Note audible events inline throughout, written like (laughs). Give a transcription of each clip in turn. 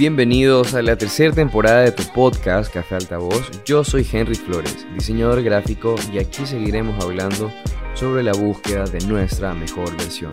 Bienvenidos a la tercera temporada de tu podcast Café Altavoz. Yo soy Henry Flores, diseñador gráfico, y aquí seguiremos hablando sobre la búsqueda de nuestra mejor versión.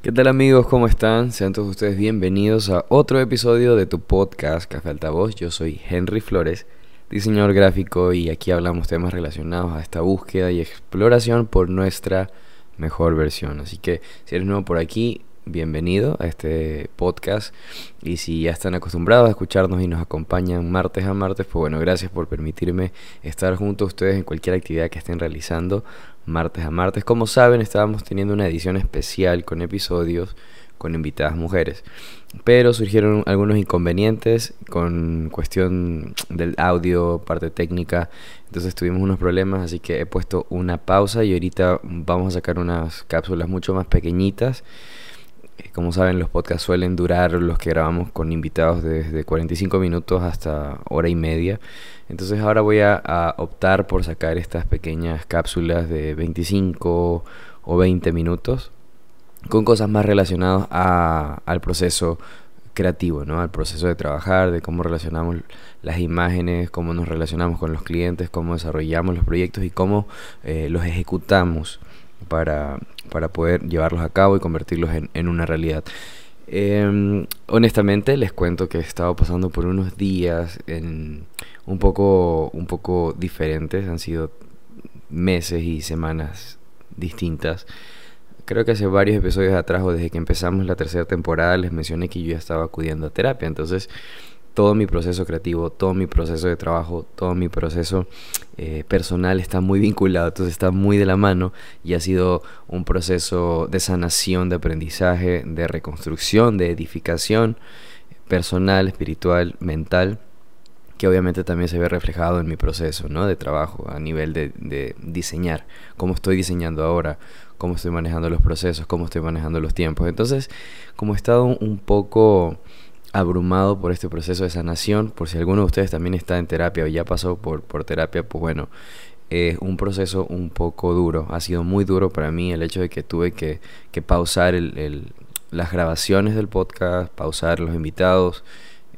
¿Qué tal amigos? ¿Cómo están? Sean todos ustedes bienvenidos a otro episodio de tu podcast Café Altavoz. Yo soy Henry Flores, diseñador gráfico y aquí hablamos temas relacionados a esta búsqueda y exploración por nuestra mejor versión. Así que si eres nuevo por aquí, bienvenido a este podcast. Y si ya están acostumbrados a escucharnos y nos acompañan martes a martes, pues bueno, gracias por permitirme estar junto a ustedes en cualquier actividad que estén realizando martes a martes. Como saben, estábamos teniendo una edición especial con episodios con invitadas mujeres. Pero surgieron algunos inconvenientes con cuestión del audio, parte técnica. Entonces tuvimos unos problemas, así que he puesto una pausa y ahorita vamos a sacar unas cápsulas mucho más pequeñitas. Eh, como saben, los podcasts suelen durar los que grabamos con invitados desde 45 minutos hasta hora y media. Entonces ahora voy a, a optar por sacar estas pequeñas cápsulas de 25 o 20 minutos con cosas más relacionadas a, al proceso creativo, ¿no? Al proceso de trabajar, de cómo relacionamos las imágenes, cómo nos relacionamos con los clientes, cómo desarrollamos los proyectos y cómo eh, los ejecutamos para, para, poder llevarlos a cabo y convertirlos en, en una realidad. Em, honestamente les cuento que he estado pasando por unos días en un poco, un poco diferentes, han sido meses y semanas distintas creo que hace varios episodios atrás o desde que empezamos la tercera temporada les mencioné que yo ya estaba acudiendo a terapia. Entonces, todo mi proceso creativo, todo mi proceso de trabajo, todo mi proceso eh, personal está muy vinculado, entonces está muy de la mano y ha sido un proceso de sanación, de aprendizaje, de reconstrucción, de edificación personal, espiritual, mental que obviamente también se ve reflejado en mi proceso ¿no? de trabajo a nivel de, de diseñar, cómo estoy diseñando ahora, cómo estoy manejando los procesos, cómo estoy manejando los tiempos. Entonces, como he estado un poco abrumado por este proceso de sanación, por si alguno de ustedes también está en terapia o ya pasó por, por terapia, pues bueno, es un proceso un poco duro. Ha sido muy duro para mí el hecho de que tuve que, que pausar el, las grabaciones del podcast, pausar los invitados.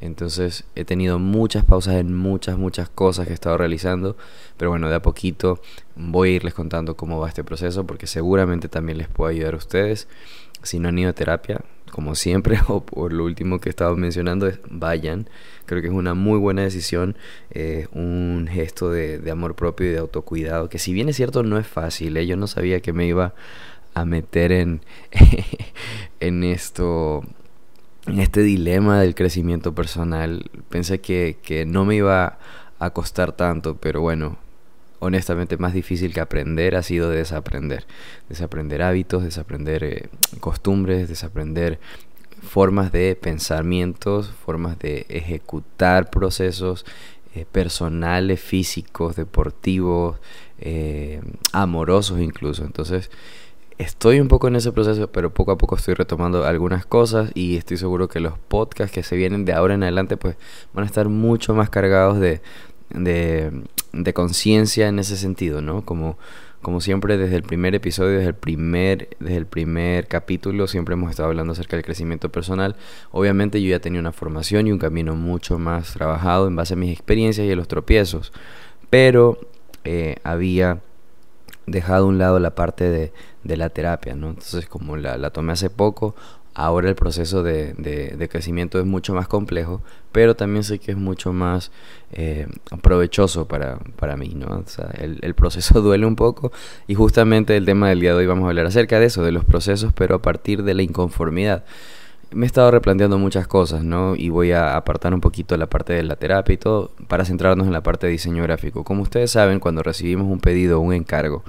Entonces he tenido muchas pausas en muchas, muchas cosas que he estado realizando. Pero bueno, de a poquito voy a irles contando cómo va este proceso porque seguramente también les puedo ayudar a ustedes. Si no han ido a terapia, como siempre, (laughs) o por lo último que he estado mencionando, es vayan. Creo que es una muy buena decisión, eh, un gesto de, de, amor propio y de autocuidado, que si bien es cierto no es fácil, ¿eh? yo no sabía que me iba a meter en, (laughs) en esto en este dilema del crecimiento personal. Pensé que, que, no me iba a costar tanto, pero bueno, honestamente más difícil que aprender ha sido desaprender. Desaprender hábitos, desaprender eh, costumbres, desaprender formas de pensamientos, formas de ejecutar procesos eh, personales, físicos, deportivos, eh, amorosos incluso. Entonces, estoy un poco en ese proceso, pero poco a poco estoy retomando algunas cosas y estoy seguro que los podcasts que se vienen de ahora en adelante pues van a estar mucho más cargados de, de, conciencia en ese sentido, ¿no? Como, como siempre desde el primer episodio, desde el primer, desde el primer capítulo, siempre hemos estado hablando acerca del crecimiento personal. Obviamente yo ya tenía una formación y un camino mucho más trabajado en base a mis experiencias y a los tropiezos, pero eh, había dejado a un lado la parte de, de la terapia, ¿no? Entonces, como la, la tomé hace poco, ahora el proceso de, de, crecimiento es mucho más complejo, pero también sé que es mucho más eh, provechoso para, para mí, ¿no? El, el, proceso (laughs) duele un poco y justamente el tema del día de hoy vamos a hablar acerca de eso, de los procesos, pero a partir de la inconformidad. Me he estado replanteando muchas cosas, ¿no? Y voy a apartar un poquito la parte de la terapia y todo para centrarnos en la parte de diseño gráfico. Como ustedes saben, cuando recibimos un pedido o un encargo,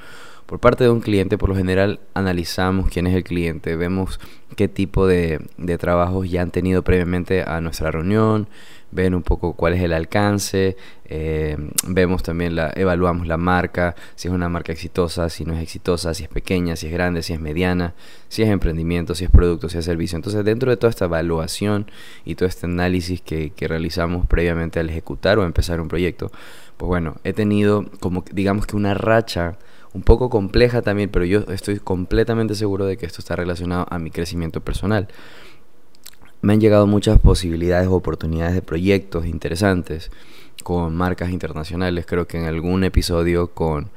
por parte de un cliente, por lo general analizamos quién es el cliente, vemos qué tipo de, de trabajos ya han tenido previamente a nuestra reunión, ven un poco cuál es el alcance, eh, vemos también, la, evaluamos la marca, si es una marca exitosa, si no es exitosa, si es pequeña, si es grande, si es mediana, si es emprendimiento, si es producto, si es servicio. Entonces dentro de toda esta evaluación y todo este análisis que, que realizamos previamente al ejecutar o empezar un proyecto, pues bueno, he tenido como digamos que una racha un poco compleja también, pero yo estoy completamente seguro de que esto está relacionado a mi crecimiento personal. Me han llegado muchas posibilidades, oportunidades de proyectos interesantes con marcas internacionales. Creo que en algún episodio con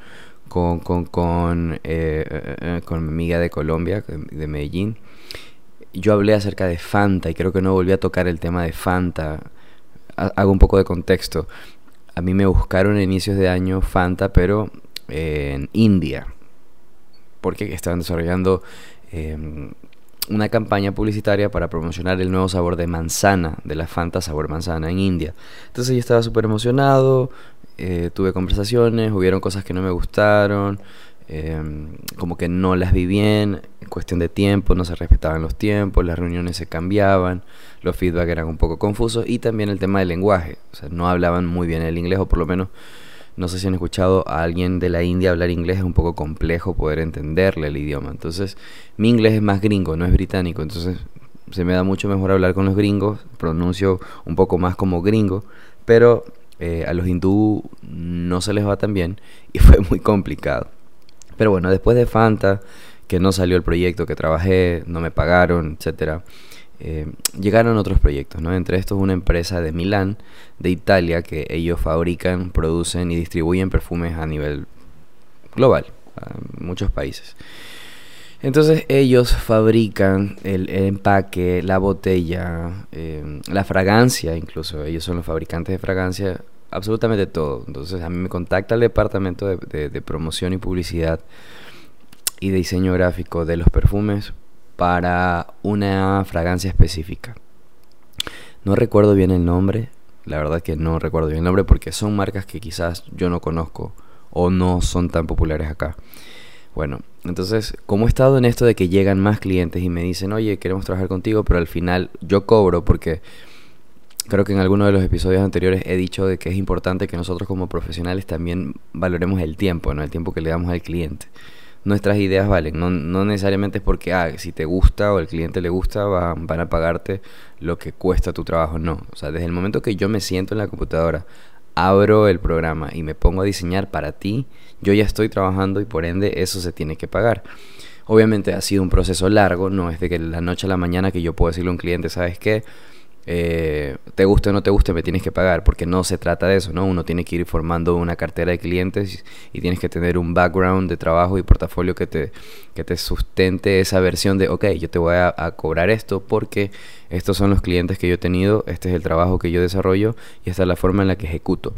con, con, con, eh, eh, eh, mi amiga de Colombia, de Medellín, yo hablé acerca de Fanta y creo que no volví a tocar el tema de Fanta. Hago un poco de contexto. A mí me buscaron a inicios de año Fanta, pero en India, porque estaban desarrollando em, una campaña publicitaria para promocionar el nuevo sabor de manzana, de la Fanta sabor manzana en India. Entonces yo estaba súper emocionado, eh, tuve conversaciones, hubieron cosas que no me gustaron, em, como que no las vi bien, en cuestión de tiempo, no se respetaban los tiempos, las reuniones se cambiaban, los feedback eran un poco confusos y también el tema del lenguaje, o sea, no hablaban muy bien el inglés o por lo menos no sé si han escuchado a alguien de la India hablar inglés, es un poco complejo poder entenderle el idioma. Entonces, mi inglés es más gringo, no es británico. Entonces, se me da mucho mejor hablar con los gringos, pronuncio un poco más como gringo, pero eh, a los hindú no se les va tan bien y (laughs) fue muy complicado. Pero bueno, después de Fanta, que no salió el proyecto que trabajé, no me pagaron, etcétera, eh, llegaron otros proyectos, ¿no? Entre estos una empresa de Milán, de Italia, que ellos fabrican, producen y distribuyen perfumes a nivel global, a muchos países. Entonces ellos fabrican el, empaque, la botella, eh, la fragancia, incluso ellos son los fabricantes de fragancia absolutamente todo. Entonces a mí me contacta el departamento de, promoción y publicidad y de diseño gráfico de los perfumes para una fragancia específica. No recuerdo bien el nombre, la verdad que no recuerdo bien el nombre porque son marcas que quizás yo no conozco o no son tan populares acá. Bueno, entonces, como he estado en esto de que llegan más clientes y me dicen, oye, queremos trabajar contigo, pero al final yo cobro porque creo que en alguno de los episodios anteriores he dicho de que es importante que nosotros como profesionales también valoremos el tiempo, ¿no? El tiempo que le damos al cliente. Nuestras ideas valen, no, no necesariamente es porque, ah, si te gusta o el cliente le gusta, van a pagarte lo que cuesta tu trabajo, no. O sea, desde el momento que yo me siento en la computadora, abro el programa y me pongo a diseñar para ti, yo ya estoy trabajando y por ende eso se tiene que pagar. Obviamente ha sido un proceso largo, no es de que la noche a la mañana que yo puedo decirle a un cliente, ¿sabes qué? Eh, te guste o no te guste, me tienes que pagar, porque no se trata de eso, ¿no? Uno tiene que ir formando una cartera de clientes y, tienes que tener un background de trabajo y portafolio que te, que te sustente esa versión de, ok, yo te voy a, a cobrar esto porque estos son los clientes que yo he tenido, este es el trabajo que yo desarrollo y esta es la forma en la que ejecuto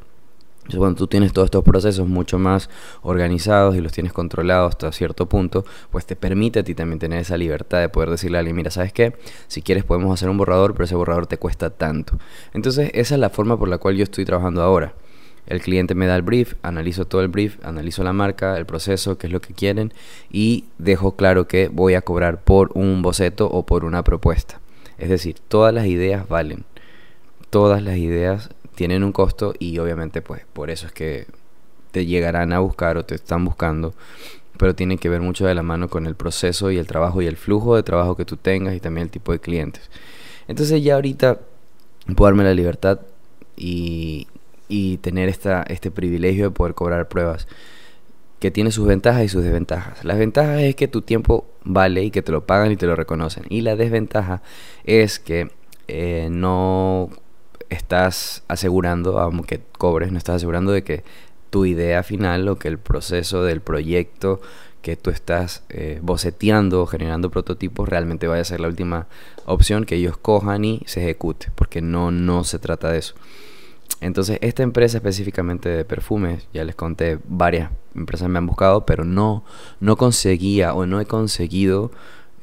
cuando tú tienes todos estos procesos mucho más organizados y los tienes controlados hasta cierto punto, pues te permite a ti también tener esa libertad de poder decirle a alguien, mira, ¿sabes qué? Si quieres podemos hacer un borrador, pero ese borrador te cuesta tanto. Entonces, esa es la forma por la cual yo estoy trabajando ahora. El cliente me da el brief, analizo todo el brief, analizo la marca, el proceso, qué es lo que quieren y dejo claro que voy a cobrar por un boceto o por una propuesta. Es decir, todas las ideas valen. Todas las ideas tienen un costo y obviamente pues por eso es que te llegarán a buscar o te están buscando, pero tiene que ver mucho de la mano con el proceso y el trabajo y el flujo de trabajo que tú tengas y también el tipo de clientes. Entonces ya ahorita puedo darme la libertad y, y tener esta, este privilegio de poder cobrar pruebas que tiene sus ventajas y sus desventajas. Las ventajas es que tu tiempo vale y que te lo pagan y te lo reconocen. Y la desventaja es que eh, no estás asegurando, aunque cobres, no estás asegurando de que tu idea final o que el proceso del proyecto que tú estás eh, boceteando o generando prototipos realmente vaya a ser la última opción que ellos cojan y se ejecute, porque no, no se trata de eso. Entonces, esta empresa específicamente de perfumes, ya les conté, varias empresas me han buscado, pero no, no conseguía o no he conseguido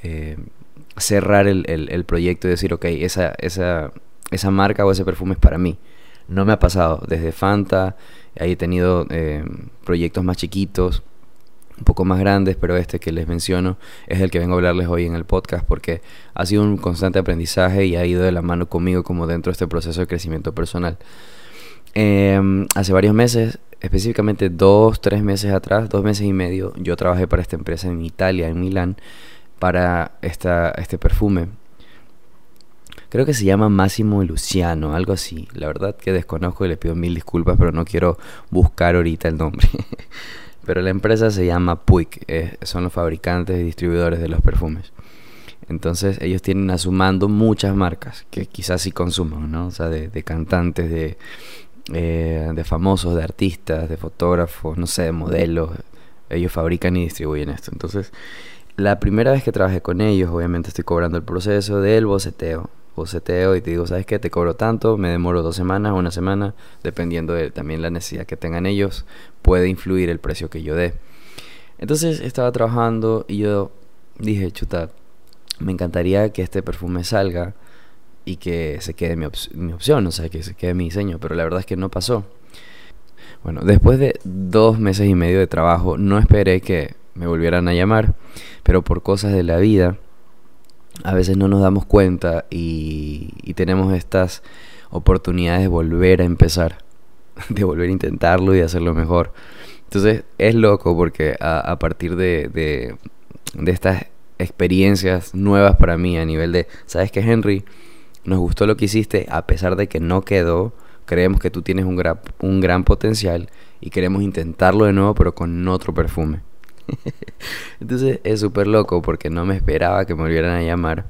eh, cerrar el, el, proyecto y decir, ok, esa, esa, esa marca o ese perfume es para mí. No me ha pasado. Desde Fanta, he tenido eh, proyectos más chiquitos, un poco más grandes, pero este que les menciono es el que vengo a hablarles hoy en el podcast porque ha sido un constante aprendizaje y ha ido de la mano conmigo como dentro de este proceso de crecimiento personal. Em, hace varios meses, específicamente dos, tres meses atrás, dos meses y medio, yo trabajé para esta empresa en Italia, en Milán, para esta, este perfume Creo que se llama Máximo Luciano, algo así. La verdad que desconozco y le pido mil disculpas, pero no quiero buscar ahorita el nombre. (laughs) pero la empresa se llama Puig, son los fabricantes y distribuidores de los perfumes. Entonces ellos tienen a muchas marcas que quizás sí consuman, ¿no? O sea, de, cantantes, de, eh, de famosos, de artistas, de fotógrafos, no sé, de modelos. Ellos fabrican y distribuyen esto. Entonces, la primera vez que trabajé con ellos, obviamente estoy cobrando el proceso del boceteo. Boceteo y te digo, ¿sabes qué? Te cobro tanto, me demoro dos semanas, una semana, dependiendo de también la necesidad que tengan ellos, puede influir el precio que yo dé. Entonces estaba trabajando y yo dije, chuta, me encantaría que este perfume salga y que se quede mi, mi, opción, o sea, que se quede mi diseño, pero la verdad es que no pasó. Bueno, después de dos meses y medio de trabajo, no esperé que me volvieran a llamar, pero por cosas de la vida, a veces no nos damos cuenta y, tenemos estas oportunidades de volver a empezar, (laughs) de volver a intentarlo y hacerlo mejor. Entonces es loco porque a, partir de, de, de estas experiencias nuevas para mí a nivel de, ¿sabes qué, Henry? Nos gustó lo que hiciste, a pesar de que no quedó, creemos que tú tienes un un gran potencial y queremos intentarlo de nuevo, pero con otro perfume. (laughs) Entonces es súper loco porque no me esperaba que me volvieran a llamar.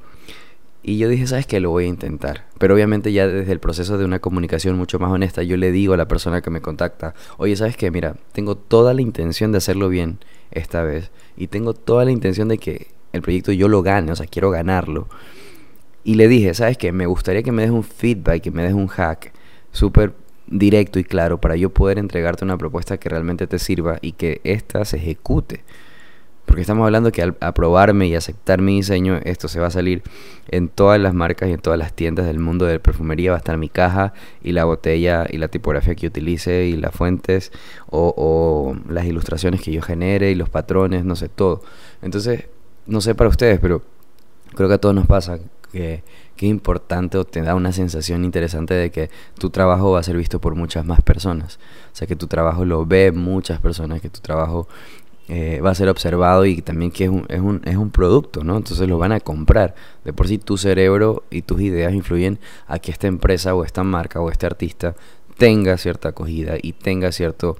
Y yo dije, ¿sabes qué? Lo voy a intentar. Pero obviamente ya desde el proceso de una comunicación mucho más honesta, yo le digo a la persona que me contacta, oye, ¿sabes qué? Mira, tengo toda la intención de hacerlo bien esta vez. Y tengo toda la intención de que el proyecto yo lo gane, o sea, quiero ganarlo. Y le dije, ¿sabes qué? Me gustaría que me des un feedback, que me des un hack súper directo y claro para yo poder entregarte una propuesta que realmente te sirva y que ésta se ejecute. Porque estamos hablando que al aprobarme y aceptar mi diseño, esto se va a salir en todas las marcas y en todas las tiendas del mundo de perfumería. Va a estar mi caja y la botella y la tipografía que utilice y las fuentes o, o las ilustraciones que yo genere y los patrones, no sé, todo. Entonces, no sé para ustedes, pero creo que a todos nos pasa que, es importante o te da una sensación interesante de que tu trabajo va a ser visto por muchas más personas. O sea, que tu trabajo lo ve muchas personas, que tu trabajo eh, va a ser observado y también que es un, es, un, es un producto, ¿no? Entonces lo van a comprar. De por sí tu cerebro y tus ideas influyen a que esta empresa o esta marca o este artista tenga cierta acogida y tenga cierto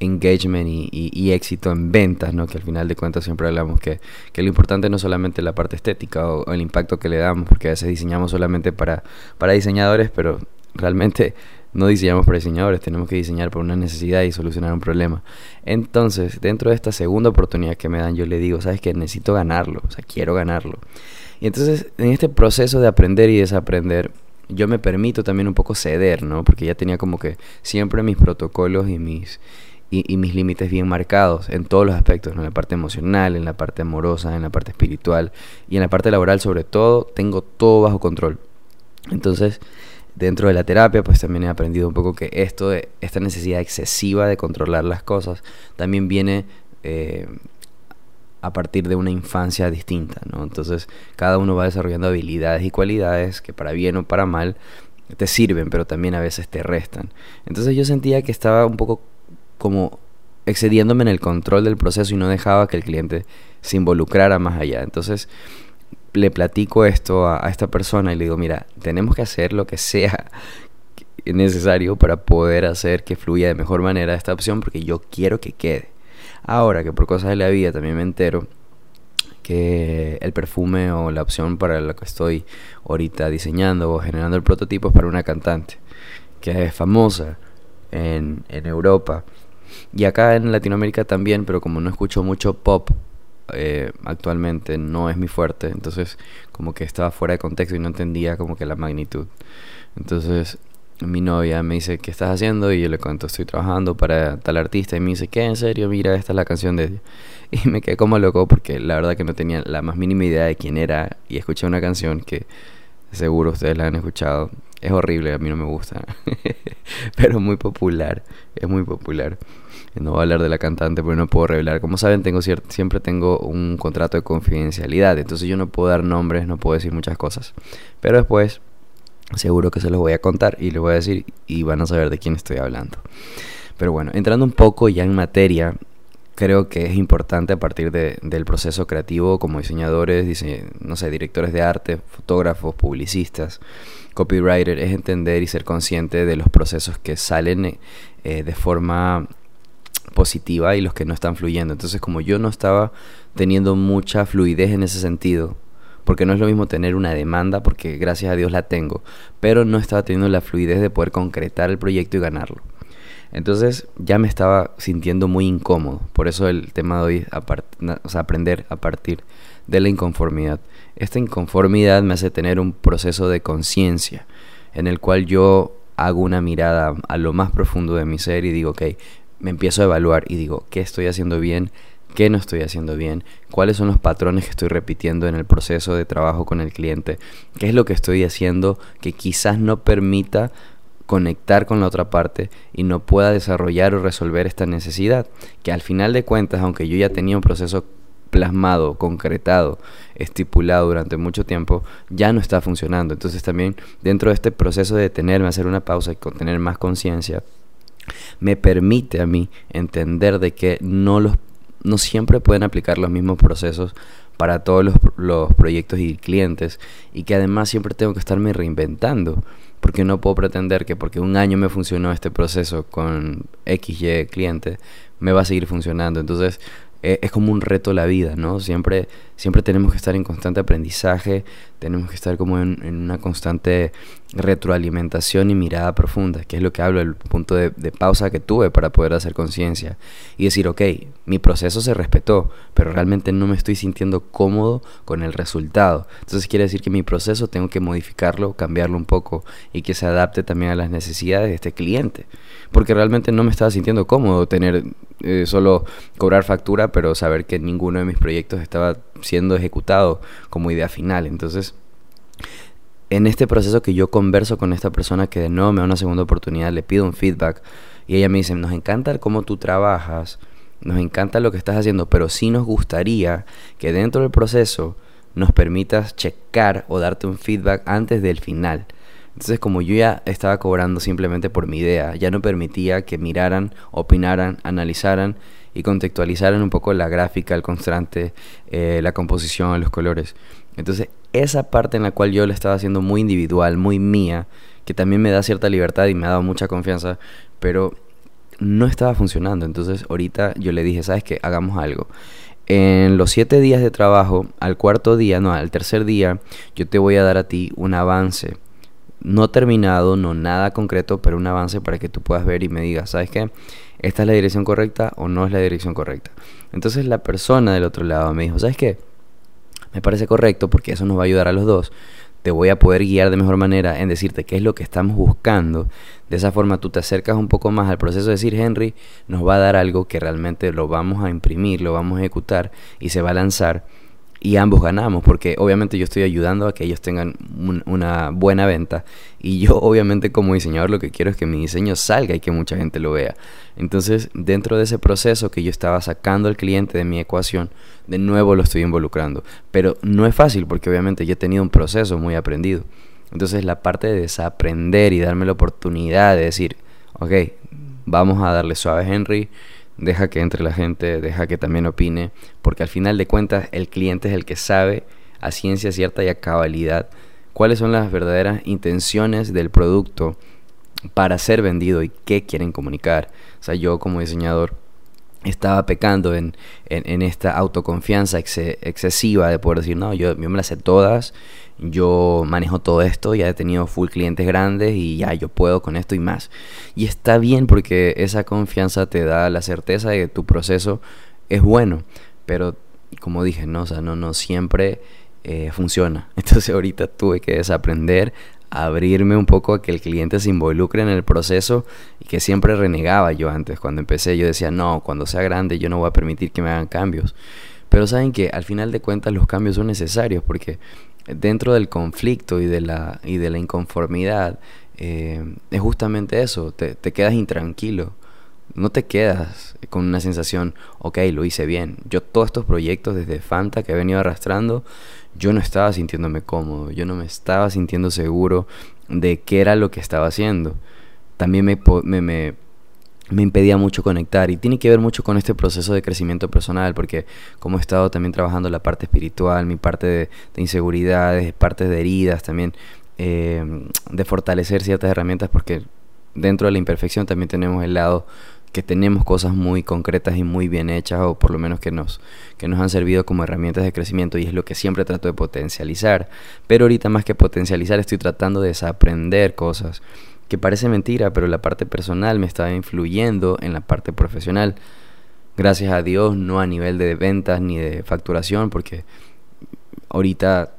engagement y, éxito en ventas, ¿no? Que al final de cuentas siempre hablamos que, que lo importante no solamente la parte estética o, el impacto que le damos, porque a veces diseñamos solamente para, para diseñadores, pero realmente no diseñamos para diseñadores, tenemos que diseñar por una necesidad y solucionar un problema. Entonces, dentro de esta segunda oportunidad que me dan, yo le digo, sabes que necesito ganarlo, o sea, quiero ganarlo. Y entonces, en este proceso de aprender y desaprender, yo me permito también un poco ceder, ¿no? Porque ya tenía como que siempre mis protocolos y mis y, mis límites bien marcados en todos los aspectos, en la parte emocional, en la parte amorosa, en la parte espiritual y en la parte laboral sobre todo, tengo todo bajo control. Entonces, dentro de la terapia, pues también he aprendido un poco que esto de esta necesidad excesiva de controlar las cosas también viene eh, a partir de una infancia distinta. Entonces, cada uno va desarrollando habilidades y cualidades que para bien o para mal te sirven, pero también a veces te restan. Entonces yo sentía que estaba un poco como excediéndome en el control del proceso y no dejaba que el cliente se involucrara más allá. Entonces le platico esto a, esta persona y le digo, mira, tenemos que hacer lo que sea necesario para poder hacer que fluya de mejor manera esta opción porque yo quiero que quede. Ahora que por cosas de la vida también me entero que el perfume o la opción para la que estoy ahorita diseñando o generando el prototipo es para una cantante que es famosa en, en Europa y acá en Latinoamérica también, pero como no escucho mucho pop eh, actualmente, no es mi fuerte. Entonces, como que estaba fuera de contexto y no entendía como que la magnitud. Entonces, mi novia me dice, ¿qué estás haciendo? Y yo le cuento, estoy trabajando para tal artista. Y me dice, ¿qué? ¿En serio? Mira, esta es la canción de. (laughs) Y me quedé como loco porque la verdad que no tenía la más mínima idea de quién era. Y escuché una canción que seguro ustedes la han escuchado. Es horrible, a mí no me gusta. (laughs) Pero muy popular, es muy popular. No voy a hablar de la cantante porque no puedo revelar. Como saben, tengo siempre tengo un contrato de confidencialidad. Entonces yo no puedo dar nombres, no puedo decir muchas cosas. Pero después seguro que se los voy a contar y les voy a decir y van a saber de quién estoy hablando. Pero bueno, entrando un poco ya en materia, creo que es importante a partir de, del proceso creativo como diseñadores, no sé, directores de arte, fotógrafos, publicistas, copywriter, es entender y ser consciente de los procesos que salen eh, de forma positiva y los que no están fluyendo. Entonces como yo no estaba teniendo mucha fluidez en ese sentido, porque no es lo mismo tener una demanda, porque gracias a Dios la tengo, pero no estaba teniendo la fluidez de poder concretar el proyecto y ganarlo. Entonces ya me estaba sintiendo muy incómodo, por eso el tema de hoy es aprender a partir de la inconformidad. Esta inconformidad me hace tener un proceso de conciencia en el cual yo hago una mirada a lo más profundo de mi ser y digo, ok, me empiezo a evaluar y digo, ¿qué estoy haciendo bien? ¿Qué no estoy haciendo bien? ¿Cuáles son los patrones que estoy repitiendo en el proceso de trabajo con el cliente? ¿Qué es lo que estoy haciendo que quizás no permita conectar con la otra parte y no pueda desarrollar o resolver esta necesidad? Que al final de cuentas, aunque yo ya tenía un proceso plasmado, concretado, estipulado durante mucho tiempo, ya no está funcionando. Entonces también dentro de este proceso de detenerme, hacer una pausa y tener más conciencia, me permite a mí entender de que no los no siempre pueden aplicar los mismos procesos para todos los, los, proyectos y clientes y que además siempre tengo que estarme reinventando porque no puedo pretender que porque un año me funcionó este proceso con XY cliente me va a seguir funcionando. Entonces eh, es como un reto la vida, ¿no? Siempre, siempre tenemos que estar en constante aprendizaje, tenemos que estar como en, una constante retroalimentación y mirada profunda, que es lo que hablo, el punto de, de pausa que tuve para poder hacer conciencia y decir, ok, mi proceso se respetó, pero realmente no me estoy sintiendo cómodo con el resultado. Entonces quiere decir que mi proceso tengo que modificarlo, cambiarlo un poco y que se adapte también a las necesidades de este cliente, porque realmente no me estaba sintiendo cómodo tener eh, solo cobrar factura, pero saber que ninguno de mis proyectos estaba siendo ejecutado como idea final. Entonces, en este proceso que yo converso con esta persona que de nuevo me da una segunda oportunidad, le pido un feedback y ella me dice, nos encanta cómo tú trabajas, nos encanta lo que estás haciendo, pero sí nos gustaría que dentro del proceso nos permitas checar o darte un feedback antes del final. Entonces como yo ya estaba cobrando simplemente por mi idea, ya no permitía que miraran, opinaran, analizaran y contextualizaran un poco la gráfica, el constante, eh, la composición, los colores. Entonces esa parte en la cual yo le estaba haciendo muy individual, muy mía, que también me da cierta libertad y me ha dado mucha confianza, pero no estaba funcionando. Entonces ahorita yo le dije, ¿sabes qué? Hagamos algo. En los siete días de trabajo, al cuarto día, no, al tercer día, yo te voy a dar a ti un avance no terminado, no nada concreto, pero un avance para que tú puedas ver y me digas, ¿sabes qué? ¿Esta es la dirección correcta o no es la dirección correcta? Entonces la persona del otro lado me dijo, ¿sabes qué? Me parece correcto porque eso nos va a ayudar a los dos. Te voy a poder guiar de mejor manera en decirte qué es lo que estamos buscando. De esa forma tú te acercas un poco más al proceso de decir, Henry, nos va a dar algo que realmente lo vamos a imprimir, lo vamos a ejecutar y se va a lanzar y ambos ganamos, porque obviamente yo estoy ayudando a que ellos tengan una buena venta y yo (laughs) obviamente como diseñador lo que quiero es que mi diseño salga y que mucha gente lo vea. Entonces dentro de ese proceso que yo estaba sacando al cliente de mi ecuación, de nuevo lo estoy involucrando, pero no es fácil porque obviamente yo he tenido un proceso muy aprendido. Entonces la parte de desaprender y darme la oportunidad de decir, ok, vamos a darle suave Henry, deja que entre la gente, deja que también opine, porque al final de cuentas el cliente es el que sabe a ciencia cierta y a cabalidad cuáles son las verdaderas intenciones del producto para ser vendido y qué quieren comunicar. O sea, yo como diseñador estaba pecando en, en, esta autoconfianza excesiva de poder decir, no, yo, yo me las sé todas, yo manejo todo esto, ya he tenido full clientes grandes y ya yo puedo con esto y más. Y está bien porque esa confianza te da la certeza de que tu proceso es bueno, pero como dije, no, o sea, no, no siempre eh, funciona. (laughs) Entonces ahorita tuve que desaprender, abrirme un poco a que el cliente se involucre en el proceso y que siempre renegaba yo antes. Cuando empecé yo decía, no, cuando sea grande yo no voy a permitir que me hagan cambios. Pero saben que al final de cuentas los cambios son necesarios porque dentro del conflicto y de la, y de la inconformidad, eh, es justamente eso, te, te, quedas intranquilo. No te quedas con una sensación, ok, lo hice bien. Yo todos estos proyectos desde Fanta que he venido arrastrando, yo no estaba sintiéndome cómodo, yo no me estaba sintiendo seguro de qué era lo que estaba haciendo. También me, me, me me impedía mucho conectar y tiene que ver mucho con este proceso de crecimiento personal porque como he estado también trabajando la parte espiritual, mi parte de, inseguridades, partes de heridas también, eh, de fortalecer ciertas herramientas porque dentro de la imperfección también tenemos el lado que tenemos cosas muy concretas y muy bien hechas o por lo menos que nos, que nos han servido como herramientas de crecimiento y es lo que siempre trato de potencializar. Pero ahorita más que potencializar estoy tratando de desaprender cosas que parece mentira, pero la parte personal me está influyendo en la parte profesional. Gracias a Dios, no a nivel de ventas ni de facturación, porque ahorita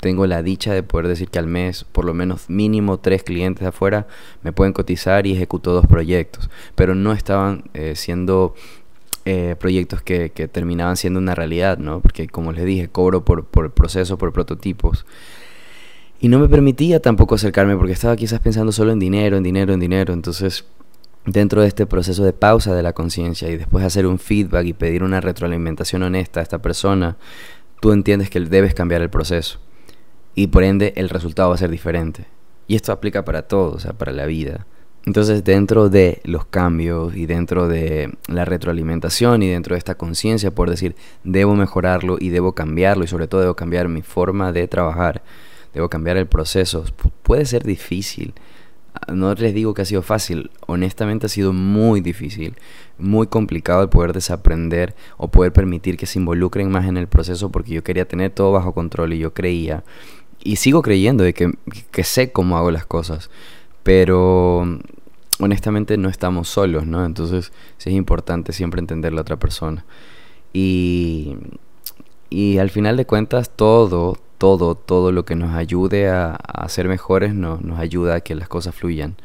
tengo la dicha de poder decir que al mes por lo menos mínimo tres clientes de afuera me pueden cotizar y ejecuto dos proyectos, pero no estaban eh, siendo eh, proyectos que, terminaban siendo una realidad, ¿no? Porque como les dije, cobro por, por proceso, por prototipos. Y no me permitía tampoco acercarme porque estaba quizás pensando solo en dinero, en dinero, en dinero. Entonces, dentro de este proceso de pausa de la conciencia y después hacer un feedback y pedir una retroalimentación honesta a esta persona, tú entiendes que debes cambiar el proceso y por ende el resultado va a ser diferente. Y esto aplica para todo, o sea, para la vida. Entonces, dentro de los cambios y dentro de la retroalimentación y dentro de esta conciencia, por decir, debo mejorarlo y debo cambiarlo y sobre todo debo cambiar mi forma de trabajar, debo cambiar el proceso, puede ser difícil. No les digo que ha sido fácil, honestamente ha sido muy difícil, muy complicado el poder desaprender o poder permitir que se involucren más en el proceso porque yo quería tener todo bajo control y yo creía y sigo creyendo de que, sé cómo hago las cosas, pero honestamente no estamos solos, ¿no? Entonces sí es importante siempre entender la otra persona. Y, y al final de cuentas todo, todo, todo lo que nos ayude a, a ser mejores no, nos ayuda a que las cosas fluyan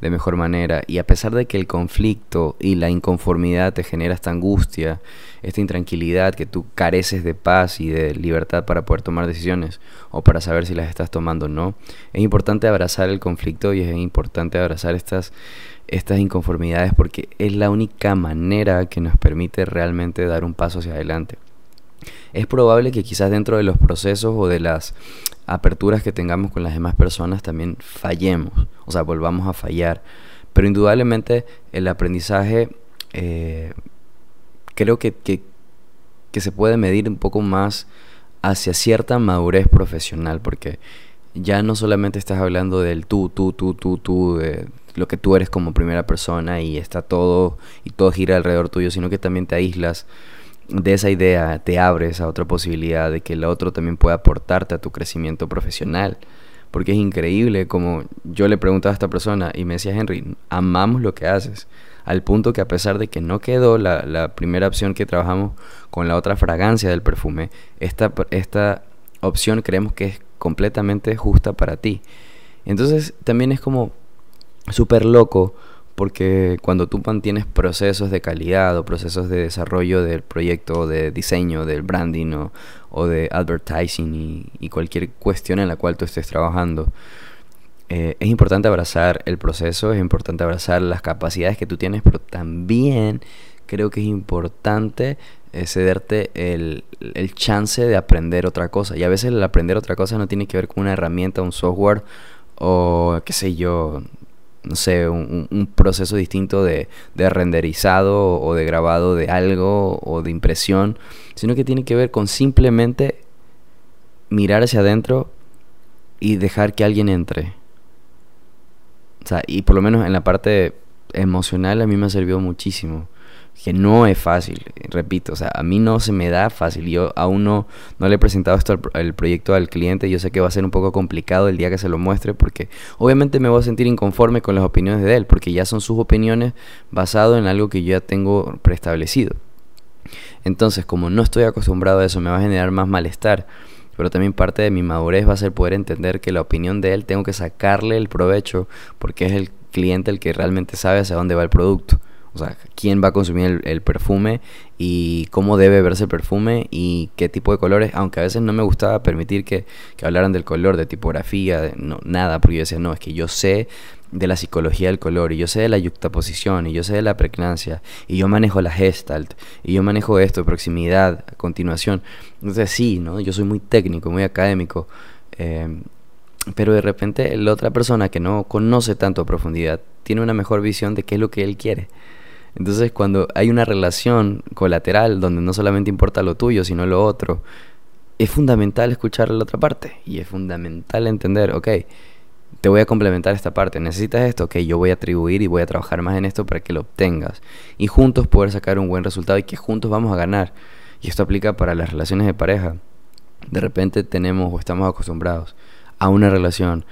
de mejor manera. Y a pesar de que el conflicto y la inconformidad te genera esta angustia, esta intranquilidad, que tú careces de paz y de libertad para poder tomar decisiones o para saber si las estás tomando o no, es importante abrazar el conflicto y es importante abrazar estas, estas inconformidades porque es la única manera que nos permite realmente dar un paso hacia adelante. Es probable que quizás dentro de los procesos o de las aperturas que tengamos con las demás personas también fallemos, o sea, volvamos a fallar. Pero indudablemente el aprendizaje eh, creo que, que, se puede medir un poco más hacia cierta madurez profesional, porque ya no solamente estás hablando del tú, tú, tú, tú, tú, de lo que tú eres como primera persona y está todo y todo gira alrededor tuyo, sino que también te aíslas de esa idea te abres a otra posibilidad de que el otro también pueda aportarte a tu crecimiento profesional. Porque es increíble como yo le preguntaba a esta persona y me decía, Henry, amamos lo que haces. Al punto que a pesar de que no quedó la, primera opción que trabajamos con la otra fragancia del perfume, esta, esta opción creemos que es completamente justa para ti. Entonces también es como súper loco porque cuando tú mantienes procesos de calidad o procesos de desarrollo del proyecto, de diseño, del branding o, de advertising y, cualquier cuestión en la cual tú estés trabajando, eh, es importante abrazar el proceso, es importante abrazar las capacidades que tú tienes, pero también creo que es importante eh, cederte el, el chance de aprender otra cosa. Y a veces el aprender otra cosa no tiene que ver con una herramienta, un software o qué sé yo, no sé, un, proceso distinto de, de, renderizado o de grabado de algo o de impresión, sino que tiene que ver con simplemente mirar hacia adentro y dejar que alguien entre. O sea, y por lo menos en la parte emocional a mí me ha servido muchísimo que no es fácil, repito, o sea, a mí no se me da fácil, yo aún no, no le he presentado esto al, el proyecto al cliente, yo sé que va a ser un poco complicado el día que se lo muestre, porque obviamente me voy a sentir inconforme con las opiniones de él, porque ya son sus opiniones basado en algo que yo ya tengo preestablecido. Entonces, como no estoy acostumbrado a eso, me va a generar más malestar, pero también parte de mi madurez va a ser poder entender que la opinión de él tengo que sacarle el provecho, porque es el cliente el que realmente sabe hacia dónde va el producto. O sea, quién va a consumir el, perfume y cómo debe verse el perfume y qué tipo de colores. Aunque a veces no me gustaba permitir que, hablaran del color, de tipografía, de, no, nada, porque yo decía, no, es que yo sé de la psicología del color y yo sé de la yuxtaposición y yo sé de la pregnancia y yo manejo la gestalt y yo manejo esto, proximidad, continuación. Entonces sí, ¿no? Yo soy muy técnico, muy académico. Eh, pero de repente la otra persona que no conoce tanto a profundidad tiene una mejor visión de qué es lo que él quiere. Entonces cuando hay una relación colateral donde no solamente importa lo tuyo, sino lo otro, es fundamental escuchar a la otra parte y es fundamental entender, ok, te voy a complementar esta parte, necesitas esto, ok, yo voy a atribuir y voy a trabajar más en esto para que lo obtengas y juntos poder sacar un buen resultado y que juntos vamos a ganar. Y esto aplica para las relaciones de pareja. De repente tenemos o estamos acostumbrados a una relación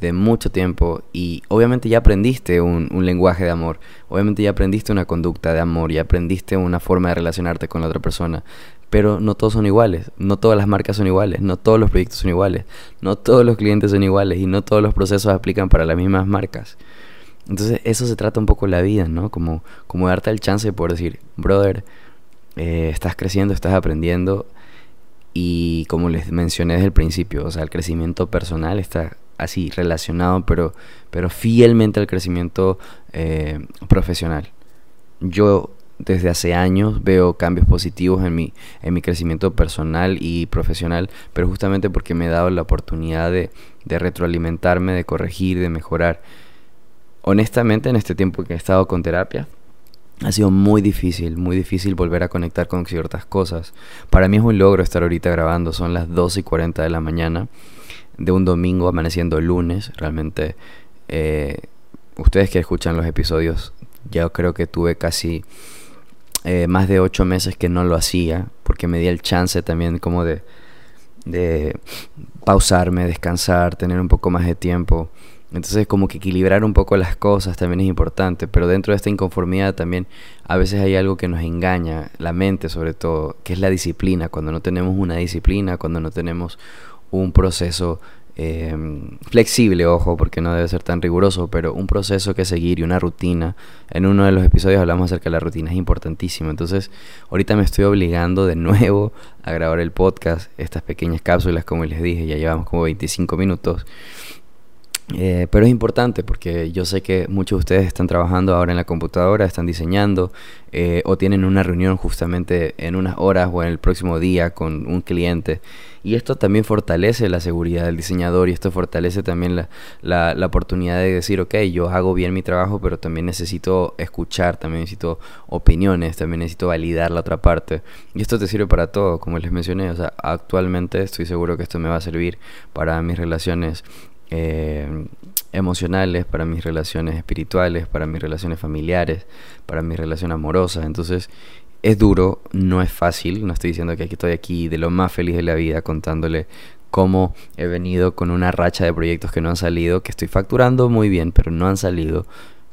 de mucho tiempo y obviamente ya aprendiste un, un, lenguaje de amor, obviamente ya aprendiste una conducta de amor, ya aprendiste una forma de relacionarte con la otra persona, pero no todos son iguales, no todas las marcas son iguales, no todos los proyectos son iguales, no todos los clientes son iguales y no todos los procesos aplican para las mismas marcas. Entonces eso se trata un poco la vida, ¿no? Como, como darte el chance de poder decir, brother, eh, estás creciendo, estás aprendiendo y como les mencioné desde el principio, o sea, el crecimiento personal está así relacionado, pero, pero fielmente al crecimiento eh, profesional. Yo desde hace años veo cambios positivos en mi, en mi crecimiento personal y profesional, pero justamente porque me he dado la oportunidad de, de retroalimentarme, de corregir, de mejorar. Honestamente, en este tiempo que he estado con terapia, ha sido muy difícil, muy difícil volver a conectar con ciertas cosas. Para mí es un logro estar ahorita grabando, son las 12 y 40 de la mañana de un domingo amaneciendo lunes. Realmente, eh, ustedes que escuchan los episodios, ya creo que tuve casi eh, más de ocho meses que no lo hacía, porque me di el chance también como de, de pausarme, descansar, tener un poco más de tiempo. Entonces como que equilibrar un poco las cosas también es importante, pero dentro de esta inconformidad también a veces hay algo que nos engaña, la mente sobre todo, que es la disciplina, cuando no tenemos una disciplina, cuando no tenemos un proceso eh, flexible, ojo, porque no debe ser tan riguroso, pero un proceso que seguir y una rutina. En uno de los episodios hablamos acerca de la rutina, es importantísimo. Entonces, ahorita me estoy obligando de nuevo a grabar el podcast, estas pequeñas cápsulas, como les dije, ya llevamos como 25 minutos. Eh, pero es importante porque yo sé que muchos de ustedes están trabajando ahora en la computadora, están diseñando eh, o tienen una reunión justamente en unas horas o en el próximo día con un cliente. Y esto también fortalece la seguridad del diseñador y esto fortalece también la, la, la, oportunidad de decir, ok, yo hago bien mi trabajo, pero también necesito escuchar, también necesito opiniones, también necesito validar la otra parte. Y esto te sirve para todo, como les mencioné. O sea, actualmente estoy seguro que esto me va a servir para mis relaciones eh, emocionales, para mis relaciones espirituales, para mis relaciones familiares, para mi relación amorosa. Entonces, es duro, no es fácil. No estoy diciendo que aquí estoy aquí de lo más feliz de la vida contándole cómo he venido con una racha de proyectos que no han salido, que estoy facturando muy bien, pero no han salido.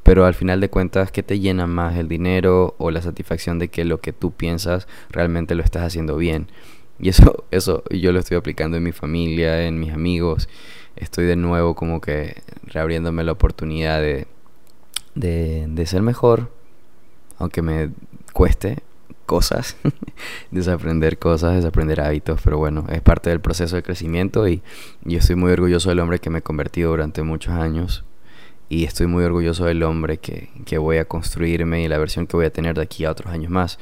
Pero al final de cuentas, ¿qué te llena más el dinero o la satisfacción de que lo que tú piensas realmente lo estás haciendo bien? Y eso, eso yo lo estoy aplicando en mi familia, en mis amigos estoy de nuevo como que reabriéndome la oportunidad de, de, ser mejor, aunque me cueste cosas, (laughs) desaprender cosas, desaprender hábitos, pero bueno, es parte del proceso de crecimiento y yo estoy muy orgulloso del hombre que me he convertido durante muchos años y estoy muy orgulloso del hombre que, que voy a construirme y la versión que voy a tener de aquí a otros años más.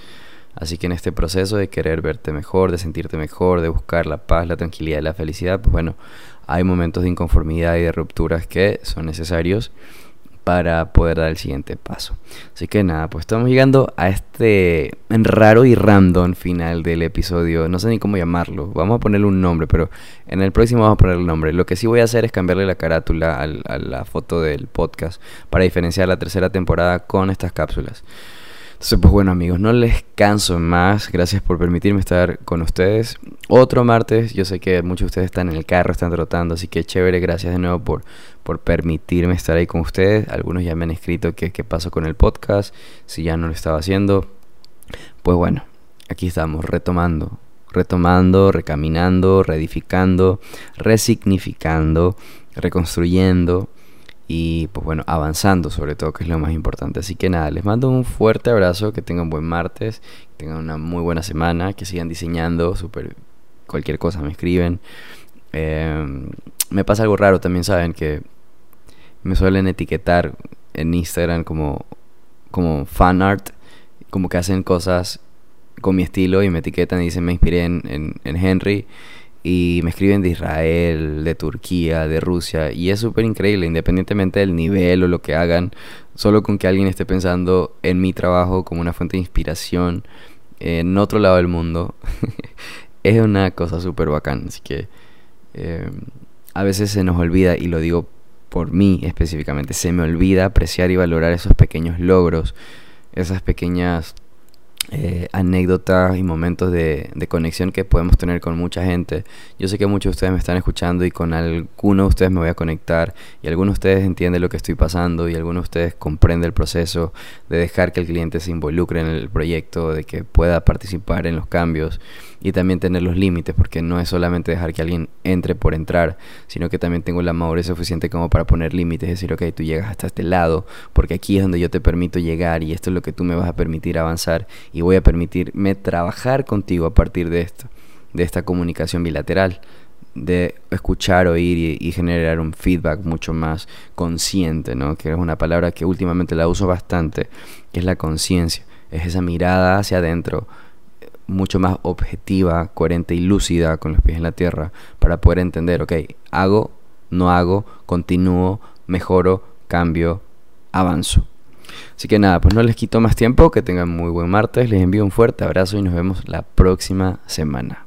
Así que en este proceso de querer verte mejor, de sentirte mejor, de buscar la paz, la tranquilidad y la felicidad, pues bueno, hay momentos de inconformidad y de rupturas que son necesarios para poder dar el siguiente paso. Así que nada, pues estamos llegando a este raro y random final del episodio. No sé ni cómo llamarlo. Vamos a ponerle un nombre, pero en el próximo vamos a ponerle el nombre. Lo que sí voy a hacer es cambiarle la carátula a la foto del podcast para diferenciar la tercera temporada con estas cápsulas. Entonces, pues bueno amigos, no les canso más. Gracias por permitirme estar con ustedes. Otro martes, yo sé que muchos de ustedes están en el carro, están trotando, así que chévere, gracias de nuevo por, por permitirme estar ahí con ustedes. Algunos ya me han escrito qué pasó con el podcast, si ya no lo estaba haciendo. Pues bueno, aquí estamos, retomando, retomando, recaminando, reedificando, resignificando, reconstruyendo y pues bueno, avanzando sobre todo, que es lo más importante. Así que nada, les mando un fuerte abrazo, que tengan buen martes, que tengan una muy buena semana, que sigan diseñando, super, cualquier cosa me escriben. Em, me pasa algo raro también, saben, que me suelen etiquetar en Instagram como, como fan art, como que hacen cosas con mi estilo y me etiquetan y dicen me inspiré en, en, en Henry y me escriben de Israel, de Turquía, de Rusia y es súper increíble, independientemente del nivel o lo que hagan, solo con que alguien esté pensando en mi trabajo como una fuente de inspiración en otro lado del mundo, (laughs) es una cosa súper bacán, así que eh, a veces se nos olvida y lo digo por mí específicamente, se me olvida apreciar y valorar esos pequeños logros, esas pequeñas eh, anécdotas y momentos de, de, conexión que podemos tener con mucha gente. Yo sé que muchos de ustedes me están escuchando y con algunos de ustedes me voy a conectar y algunos de ustedes entienden lo que estoy pasando y algunos de ustedes comprenden el proceso de dejar que el cliente se involucre en el proyecto, de que pueda participar en los cambios y también tener los límites, porque no es solamente dejar que alguien entre por entrar, sino que también tengo la madurez suficiente como para poner límites, decir, ok, tú llegas hasta este lado, porque aquí es donde yo te permito llegar y esto es lo que tú me vas a permitir avanzar y voy a permitirme trabajar contigo a partir de esto, de esta comunicación bilateral de escuchar, oír y, generar un feedback mucho más consciente, ¿no? Que es una palabra que últimamente la uso bastante, que es la conciencia. Es esa mirada hacia adentro, mucho más objetiva, coherente y lúcida con los pies en la tierra para poder entender, ok, hago, no hago, continúo, mejoro, cambio, avanzo. Así que nada, pues no les quito más tiempo, que tengan muy buen martes, les envío un fuerte abrazo y nos vemos la próxima semana.